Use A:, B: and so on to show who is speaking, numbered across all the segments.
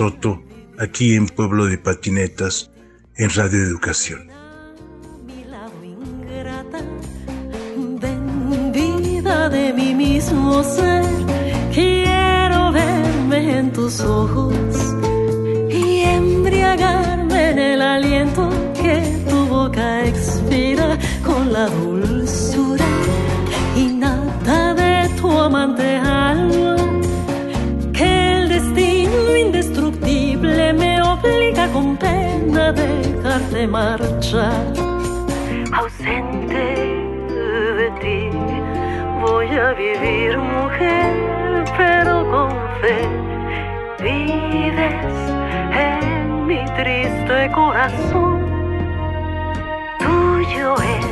A: Soto, aquí en Pueblo de Patinetas, en Radio Educación.
B: Vendida de mi mismo ser, quiero verme en tus ojos y embriagarme en el aliento que tu boca expira con la dulzura innata de tu amante alma, dejarte marchar. Ausente de ti, voy a vivir mujer, pero con fe. Vives en mi triste corazón, tuyo es.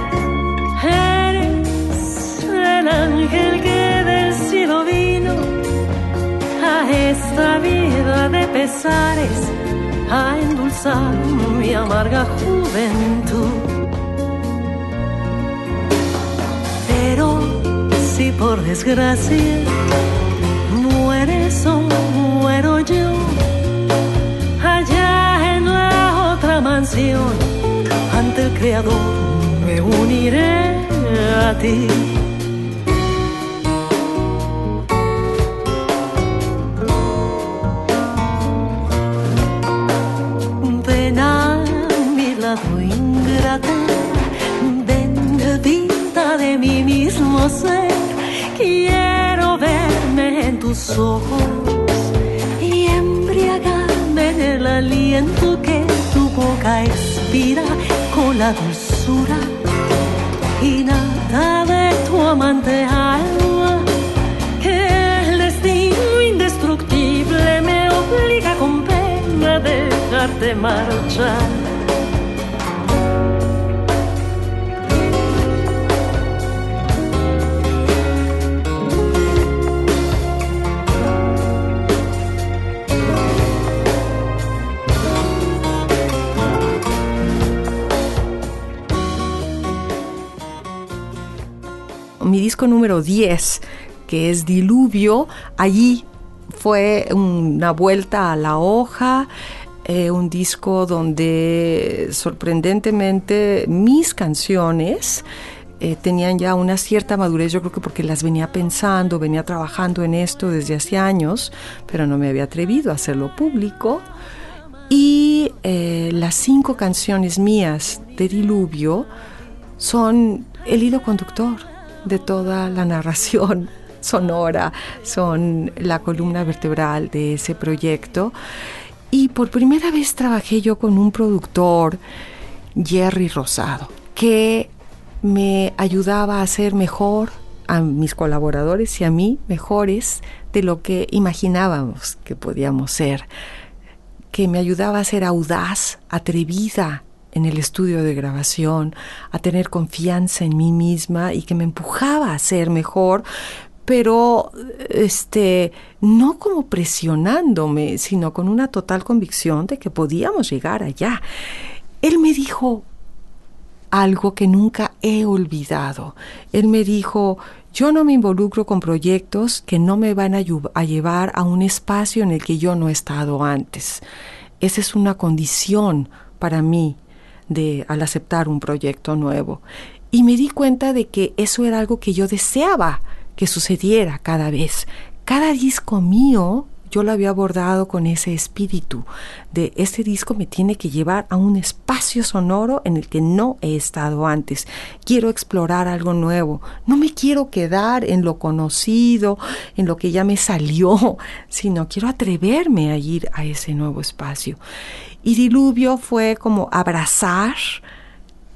B: Eres el ángel que del cielo vino a esta vida de pesares a endulzar mi amarga juventud. Pero si por desgracia mueres o muero yo, allá en la otra mansión, ante el Creador me uniré a ti. Quiero verme en tus ojos y embriagarme en el aliento que tu boca expira con la dulzura y nada de tu amante alma. Que el destino indestructible me obliga con pena a dejarte marchar.
C: Disco número 10, que es Diluvio, allí fue una vuelta a la hoja, eh, un disco donde sorprendentemente mis canciones eh, tenían ya una cierta madurez, yo creo que porque las venía pensando, venía trabajando en esto desde hace años, pero no me había atrevido a hacerlo público. Y eh, las cinco canciones mías de Diluvio son el hilo conductor de toda la narración sonora, son la columna vertebral de ese proyecto. Y por primera vez trabajé yo con un productor, Jerry Rosado, que me ayudaba a hacer mejor a mis colaboradores y a mí mejores de lo que imaginábamos que podíamos ser, que me ayudaba a ser audaz, atrevida, en el estudio de grabación, a tener confianza en mí misma y que me empujaba a ser mejor, pero este no como presionándome, sino con una total convicción de que podíamos llegar allá. Él me dijo algo que nunca he olvidado. Él me dijo, yo no me involucro con proyectos que no me van a, a llevar a un espacio en el que yo no he estado antes. Esa es una condición para mí de al aceptar un proyecto nuevo. Y me di cuenta de que eso era algo que yo deseaba que sucediera cada vez. Cada disco mío yo lo había abordado con ese espíritu de este disco me tiene que llevar a un espacio sonoro en el que no he estado antes. Quiero explorar algo nuevo. No me quiero quedar en lo conocido, en lo que ya me salió, sino quiero atreverme a ir a ese nuevo espacio. Y Diluvio fue como abrazar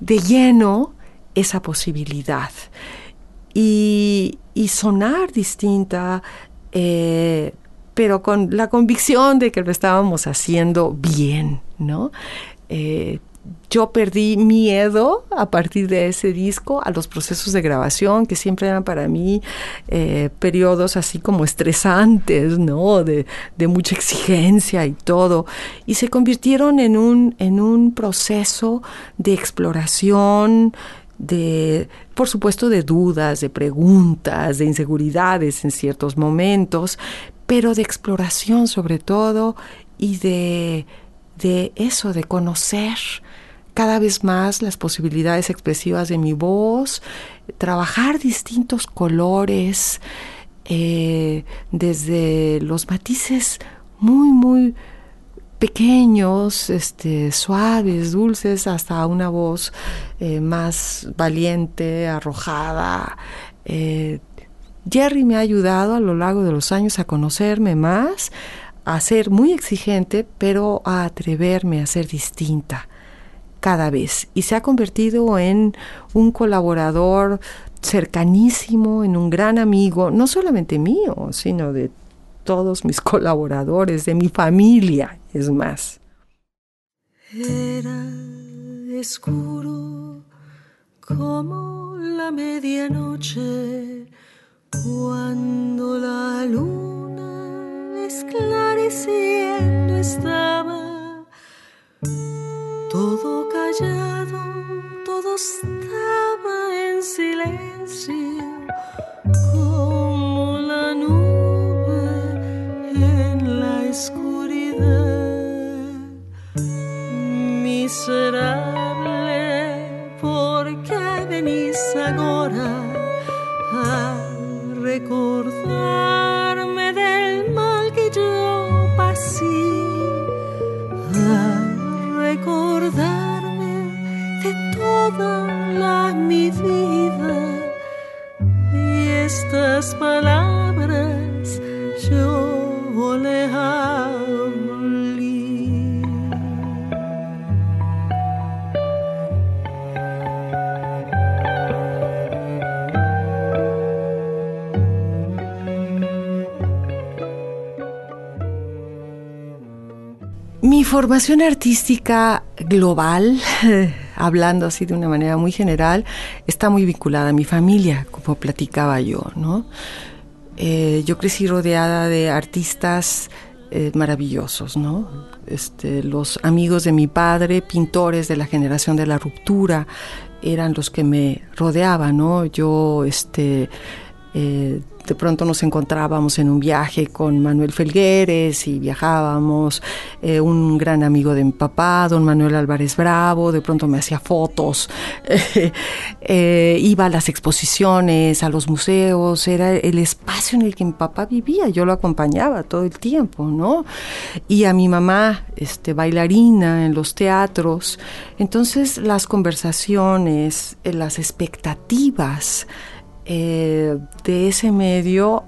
C: de lleno esa posibilidad. y, sonar distinta, eh, pero con la convicción de que lo estábamos haciendo bien, ¿no? Eh, yo perdí miedo a partir de ese disco a los procesos de grabación, que siempre eran para mí eh, periodos así como estresantes, ¿no? De, mucha exigencia y todo. Y se convirtieron en un, en un proceso de exploración, de, por supuesto, de dudas, de preguntas, de inseguridades en ciertos momentos, pero de exploración sobre todo y de, de eso, de conocer cada vez más las posibilidades expresivas de mi voz, trabajar distintos colores, eh, desde los matices muy, muy pequeños, este, suaves, dulces, hasta una voz eh, más valiente, arrojada. Eh, Jerry me ha ayudado a lo largo de los años a conocerme más, a ser muy exigente, pero a atreverme a ser distinta cada vez y se ha convertido en un colaborador cercanísimo, en un gran amigo, no solamente mío, sino de todos mis colaboradores, de mi familia, es más.
B: Era oscuro como la medianoche cuando la luna esclareciendo estaba todo callado, todo estaba en silencio, como la nube en la oscuridad.
C: Formación artística global, hablando así de una manera muy general, está muy vinculada a mi familia, como platicaba yo, ¿no? Eh, yo crecí rodeada de artistas eh, maravillosos, ¿no? Este, los amigos de mi padre, pintores de la generación de la ruptura, eran los que me rodeaban, ¿no? Yo, este, eh, de pronto nos encontrábamos en un viaje con Manuel Felgueres y viajábamos, eh, un gran amigo de mi papá, don Manuel Álvarez Bravo, de pronto me hacía fotos, eh, iba a las exposiciones, a los museos, era el espacio en el que mi papá vivía, yo lo acompañaba todo el tiempo, ¿no? Y a mi mamá, este, bailarina en los teatros, entonces las conversaciones, las expectativas, eh, de ese medio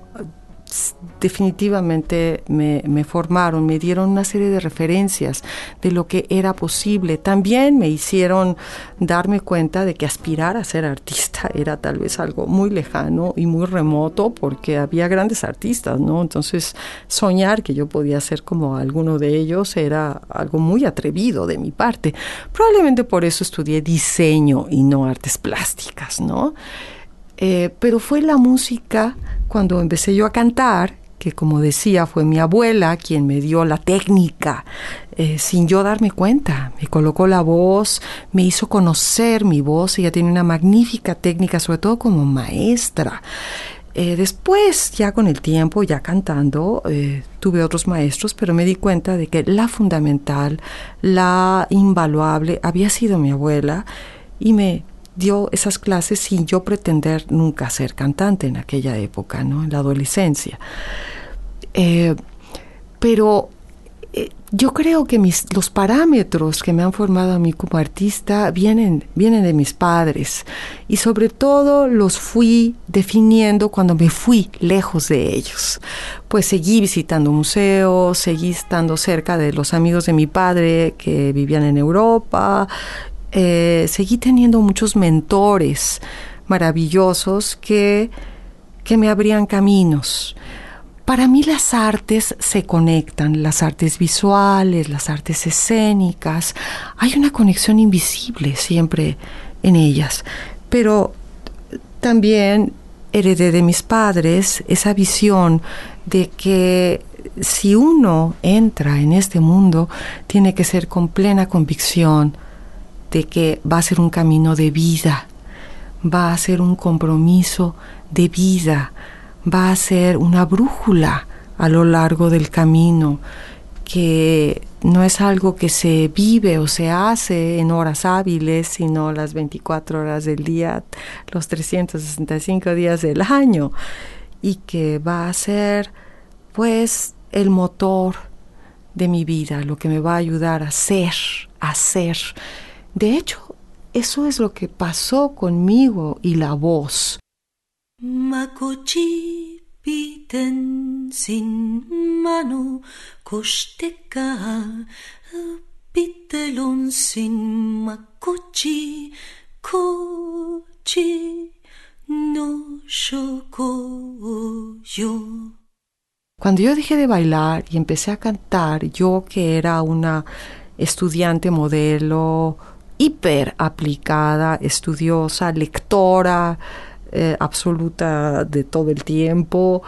C: definitivamente me, formaron, me dieron una serie de referencias de lo que era posible. También me hicieron darme cuenta de que aspirar a ser artista era tal vez algo muy lejano y muy remoto porque había grandes artistas, ¿no? Entonces soñar que yo podía ser como alguno de ellos era algo muy atrevido de mi parte. Probablemente por eso estudié diseño y no artes plásticas, ¿no? Eh, pero fue la música cuando empecé yo a cantar, que como decía fue mi abuela quien me dio la técnica, eh, sin yo darme cuenta. Me colocó la voz, me hizo conocer mi voz, ella tiene una magnífica técnica, sobre todo como maestra. Eh, después, ya con el tiempo, ya cantando, tuve otros maestros, pero me di cuenta de que la fundamental, la invaluable, había sido mi abuela y me dio esas clases sin yo pretender nunca ser cantante en aquella época, ¿no? En la adolescencia. Eh, pero eh, yo creo que mis, los parámetros que me han formado a mí como artista vienen, vienen de mis padres y sobre todo los fui definiendo cuando me fui lejos de ellos. Pues seguí visitando museos, seguí estando cerca de los amigos de mi padre que vivían en Europa, eh, seguí teniendo muchos mentores maravillosos que, que me abrían caminos. Para mí las artes se conectan, las artes visuales, las artes escénicas. Hay una conexión invisible siempre en ellas. Pero también heredé de mis padres esa visión de que si uno entra en este mundo, tiene que ser con plena convicción de que va a ser un camino de vida, va a ser un compromiso de vida, va a ser una brújula a lo largo del camino, que no es algo que se vive o se hace en horas hábiles, sino las 24 horas del día, los 365 días del año, y que va a ser pues el motor de mi vida, lo que me va a ayudar a ser, a ser. De hecho, eso es lo que pasó conmigo y la voz.
B: Makochi piten sin mano kosteka pitelon sin makochi kochi no shoko yo.
C: Cuando yo dejé de bailar y empecé a cantar, yo que era una estudiante modelo, hiper aplicada, estudiosa, lectora eh, absoluta de todo el tiempo,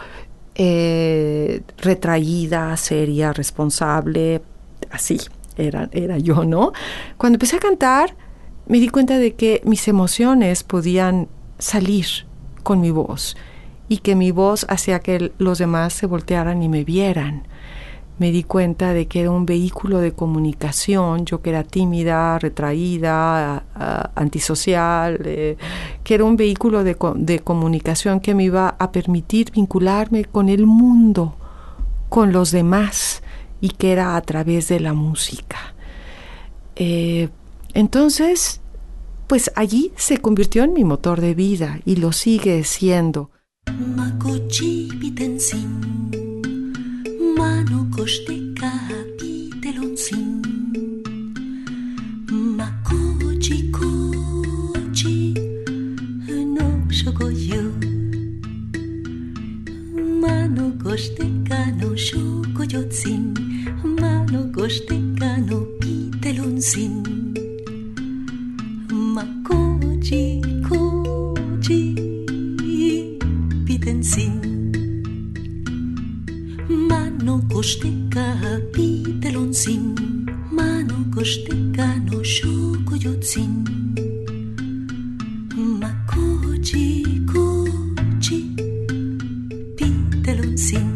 C: eh, retraída, seria, responsable, así era, era yo, ¿no? Cuando empecé a cantar, me di cuenta de que mis emociones podían salir con mi voz y que mi voz hacía que los demás se voltearan y me vieran. Me di cuenta de que era un vehículo de comunicación, yo que era tímida, retraída, antisocial, eh, que era un vehículo de, comunicación que me iba a permitir vincularme con el mundo, con los demás, y que era a través de la música. Eh, entonces, pues allí se convirtió en mi motor de vida y lo sigue siendo.
B: Makochi pitensin Mano kosteka pitelonsin Makochi kochi No shokoyo Mano kosteka no shokoyotsin Mano kosteka no pitelonsin Makochi kochi sin kosteka pitelon sin Mano kosteka no shoko yotsin Makochi kochi pitelon sin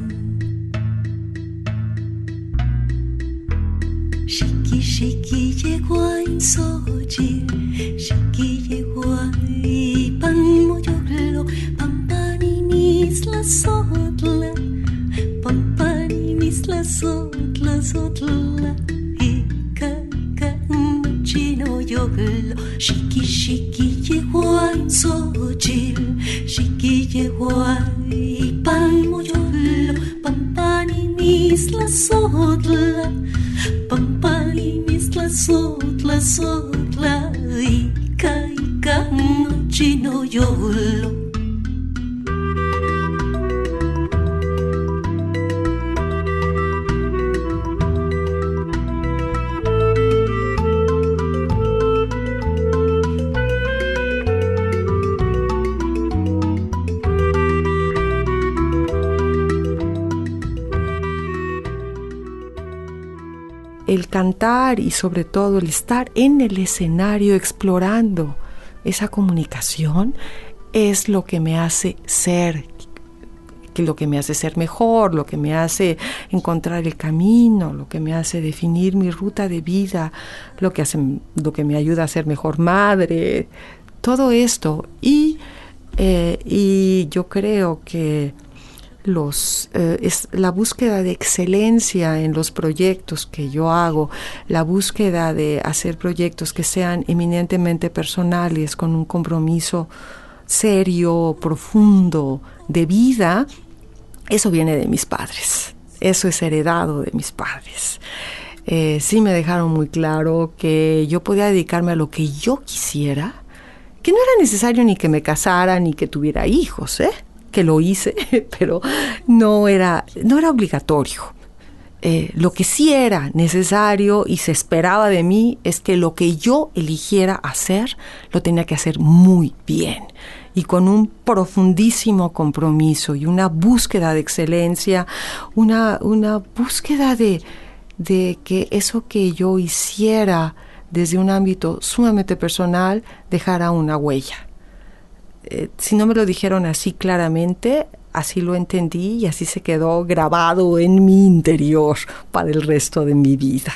B: Shiki shiki llegó a insojir Shiki a pan moyolo misla sotla Pampani şiki şiki
C: el cantar y sobre todo el estar en el escenario explorando esa comunicación es lo que me hace ser, que lo que me hace ser mejor, lo que me hace encontrar el camino, lo que me hace definir mi ruta de vida, lo que, hace, lo que me ayuda a ser mejor madre, todo esto. Y, eh, y yo creo que los, eh, es la búsqueda de excelencia en los proyectos que yo hago, la búsqueda de hacer proyectos que sean eminentemente personales, con un compromiso serio, profundo, de vida, eso viene de mis padres, eso es heredado de mis padres. Eh, sí me dejaron muy claro que yo podía dedicarme a lo que yo quisiera, que no era necesario ni que me casara ni que tuviera hijos, ¿eh? Que lo hice, pero no era, no era obligatorio. Eh, lo que sí era necesario y se esperaba de mí es que lo que yo eligiera hacer, lo tenía que hacer muy bien y con un profundísimo compromiso y una búsqueda de excelencia, una, una búsqueda de, de que eso que yo hiciera desde un ámbito sumamente personal dejara una huella. Eh, si no me lo dijeron así claramente, así lo entendí y así se quedó grabado en mi interior para el resto de mi vida.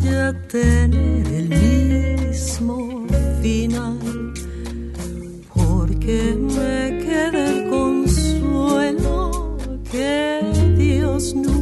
B: voy a tener el mismo final, porque me queda el consuelo que Dios no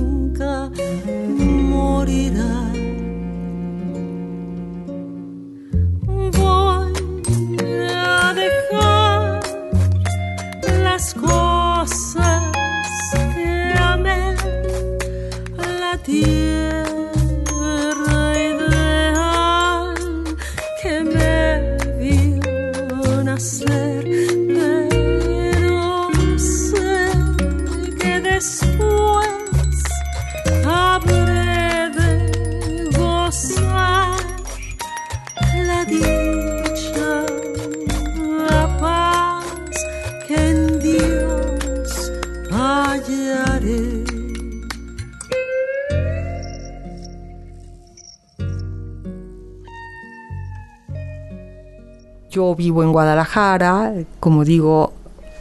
C: Yo vivo en Guadalajara, como digo,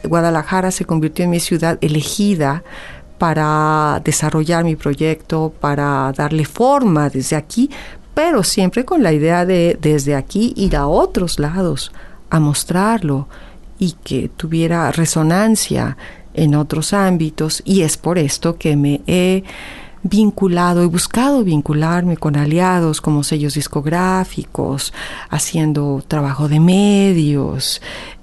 C: Guadalajara se convirtió en mi ciudad elegida para desarrollar mi proyecto, para darle forma desde aquí, pero siempre con la idea de desde aquí ir a otros lados a mostrarlo y que tuviera resonancia en otros ámbitos. Y es por esto que me he vinculado, he buscado vincularme con aliados como sellos discográficos, haciendo trabajo de medios,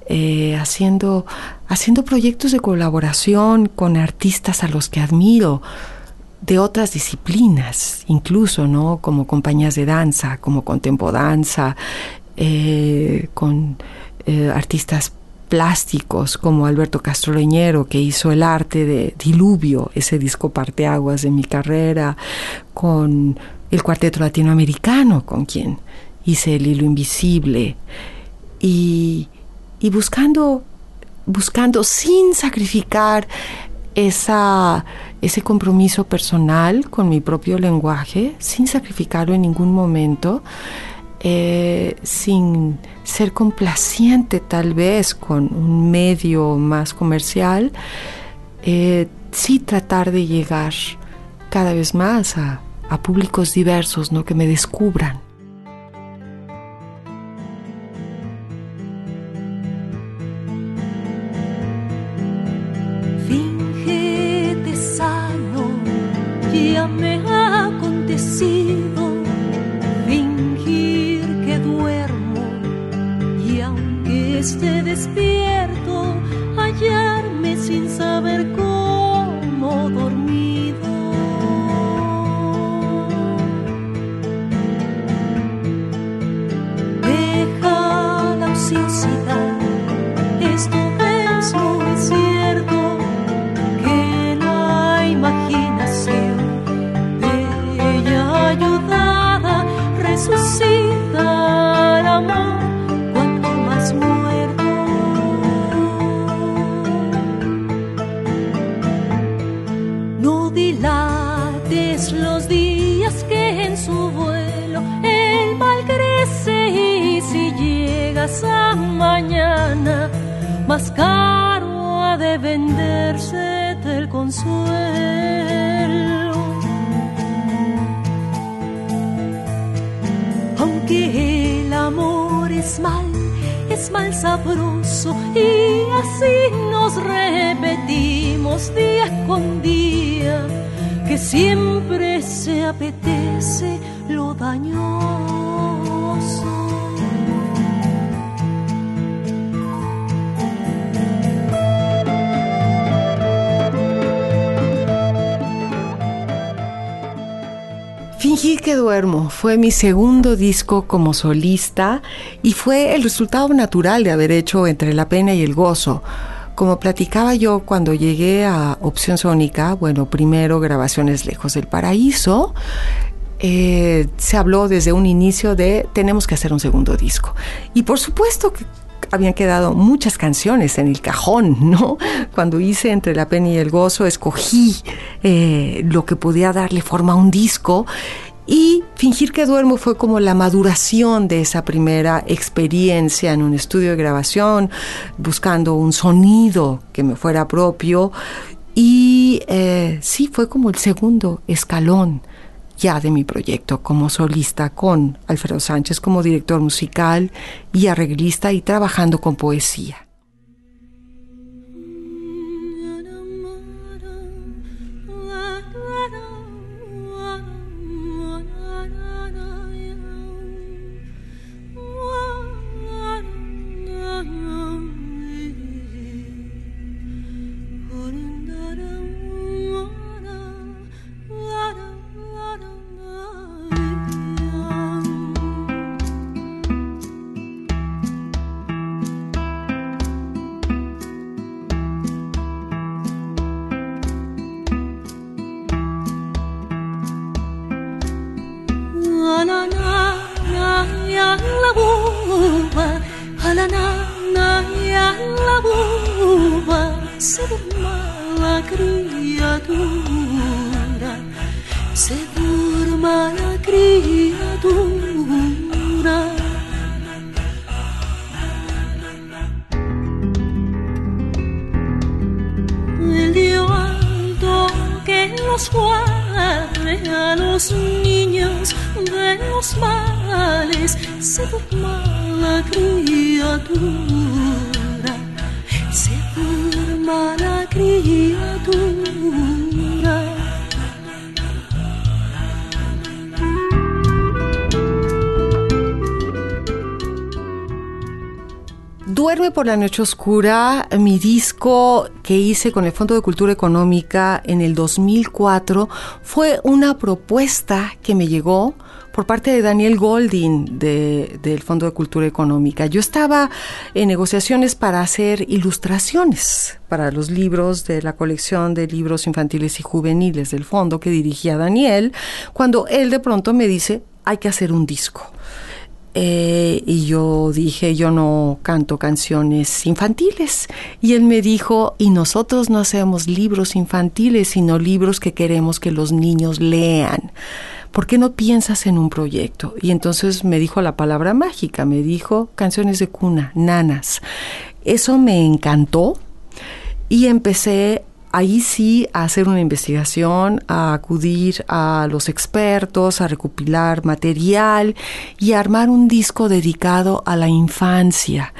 C: eh, haciendo, haciendo proyectos de colaboración con artistas a los que admiro de otras disciplinas, incluso, ¿no? Como compañías de danza, como Contempodanza, eh, con eh, artistas plásticos como Alberto Castro Leñero, que hizo el arte de Diluvio, ese disco parteaguas de mi carrera, con el cuarteto latinoamericano, con quien hice el hilo invisible, y, y buscando, buscando sin sacrificar esa, ese compromiso personal con mi propio lenguaje, sin sacrificarlo en ningún momento, eh, sin ser complaciente tal vez con un medio más comercial, eh, sí tratar de llegar cada vez más a, a públicos diversos, ¿no? que me descubran.
B: Esto es muy cierto que la Aunque el amor es mal, es mal sabroso y así nos repetimos día con día que siempre se apetece lo dañoso.
C: Fingir que duermo fue mi segundo disco como solista y fue el resultado natural de haber hecho Entre la pena y el gozo. Como platicaba yo cuando llegué a Opción Sónica, bueno, primero grabaciones lejos del paraíso, eh, se habló desde un inicio de tenemos que hacer un segundo disco. Y por supuesto que habían quedado muchas canciones en el cajón, ¿no? Cuando hice Entre la pena y el gozo, escogí eh, lo que podía darle forma a un disco y Fingir que duermo fue como la maduración de esa primera experiencia en un estudio de grabación, buscando un sonido que me fuera propio. Y eh, sí, fue como el segundo escalón ya de mi proyecto como solista con Alfredo Sánchez como director musical y arreglista y trabajando con poesía.
B: yallavuma halanana yallavuma Sedurma la criatura se Sedurma la criatura los guarde a los niños de los males
C: por la Noche Oscura, mi disco que hice con el Fondo de Cultura Económica en el 2004 fue una propuesta que me llegó por parte de Daniel Goldin del Fondo de Cultura Económica. Yo estaba en negociaciones para hacer ilustraciones para los libros de la colección de libros infantiles y juveniles del fondo que dirigía Daniel, cuando él de pronto me dice, hay que hacer un disco. Eh, y yo dije, yo no canto canciones infantiles. Y él me dijo, y nosotros no hacemos libros infantiles, sino libros que queremos que los niños lean. ¿Por qué no piensas en un proyecto? Y entonces me dijo la palabra mágica, me dijo canciones de cuna, nanas. Eso me encantó y empecé ahí sí a hacer una investigación, a acudir a los expertos, a recopilar material y a armar un disco dedicado a la infancia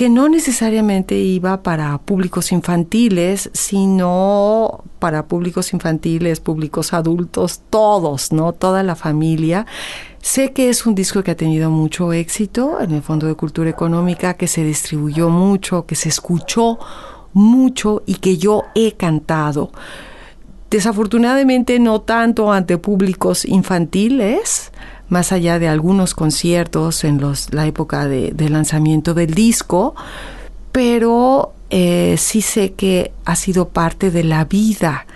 C: que no necesariamente iba para públicos infantiles, sino para públicos infantiles, públicos adultos, todos, ¿no? Toda la familia. Sé que es un disco que ha tenido mucho éxito en el Fondo de Cultura Económica, que se distribuyó mucho, que se escuchó mucho y que yo he cantado. Desafortunadamente no tanto ante públicos infantiles, más allá de algunos conciertos en los, la época de, lanzamiento del disco, pero eh, sí sé que ha sido parte de la vida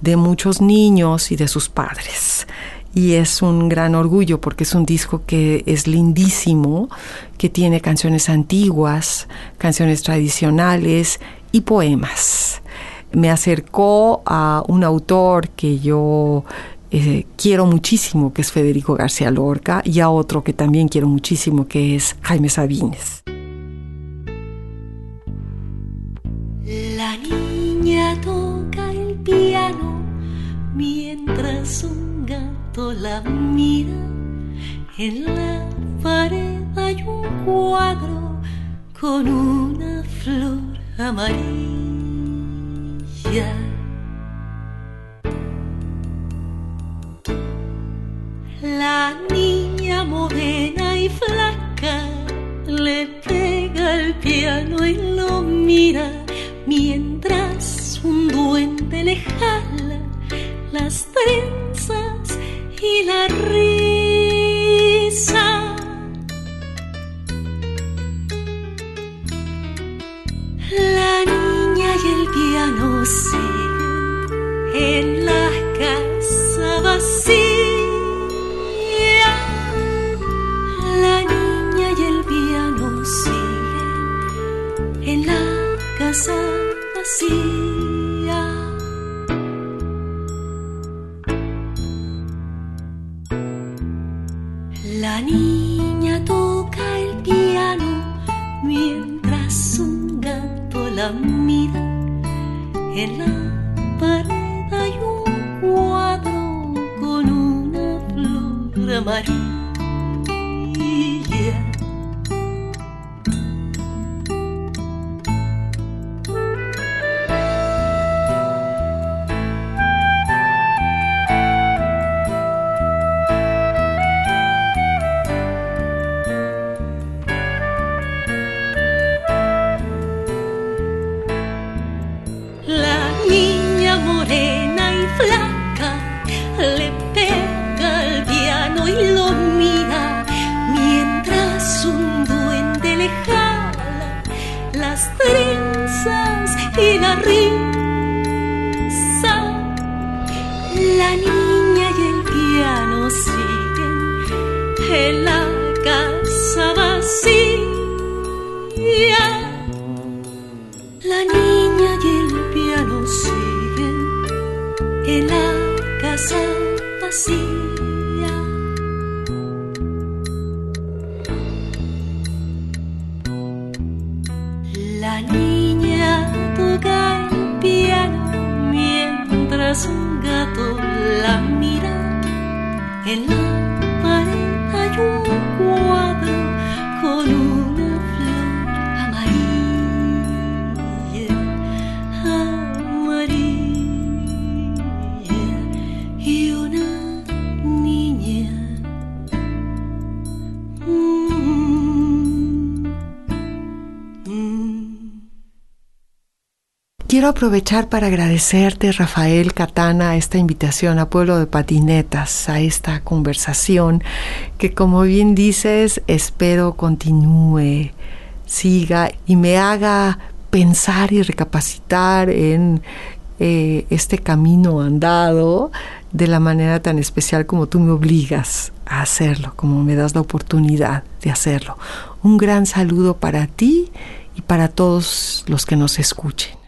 C: de muchos niños y de sus padres y es un gran orgullo porque es un disco que es lindísimo, que tiene canciones antiguas, canciones tradicionales y poemas. Me acercó a un autor que yo eh, quiero muchísimo, que es Federico García Lorca, y a otro que también quiero muchísimo, que es Jaime Sabines.
B: La niña toca el piano mientras un gato la mira. En la pared hay un cuadro con una flor amarilla. La niña morena y flaca le pega el piano y lo mira mientras un duende le jala las trenzas y la risa. La niña y el piano siguen en la casa vacía. En la
C: Aprovechar para agradecerte, Rafael Catana, esta invitación a Pueblo de Patinetas, a esta conversación que, como bien dices, espero continúe, siga y me haga pensar y recapacitar en eh, este camino andado de la manera tan especial como tú me obligas a hacerlo, como me das la oportunidad de hacerlo. Un gran saludo para ti y para todos los que nos escuchen.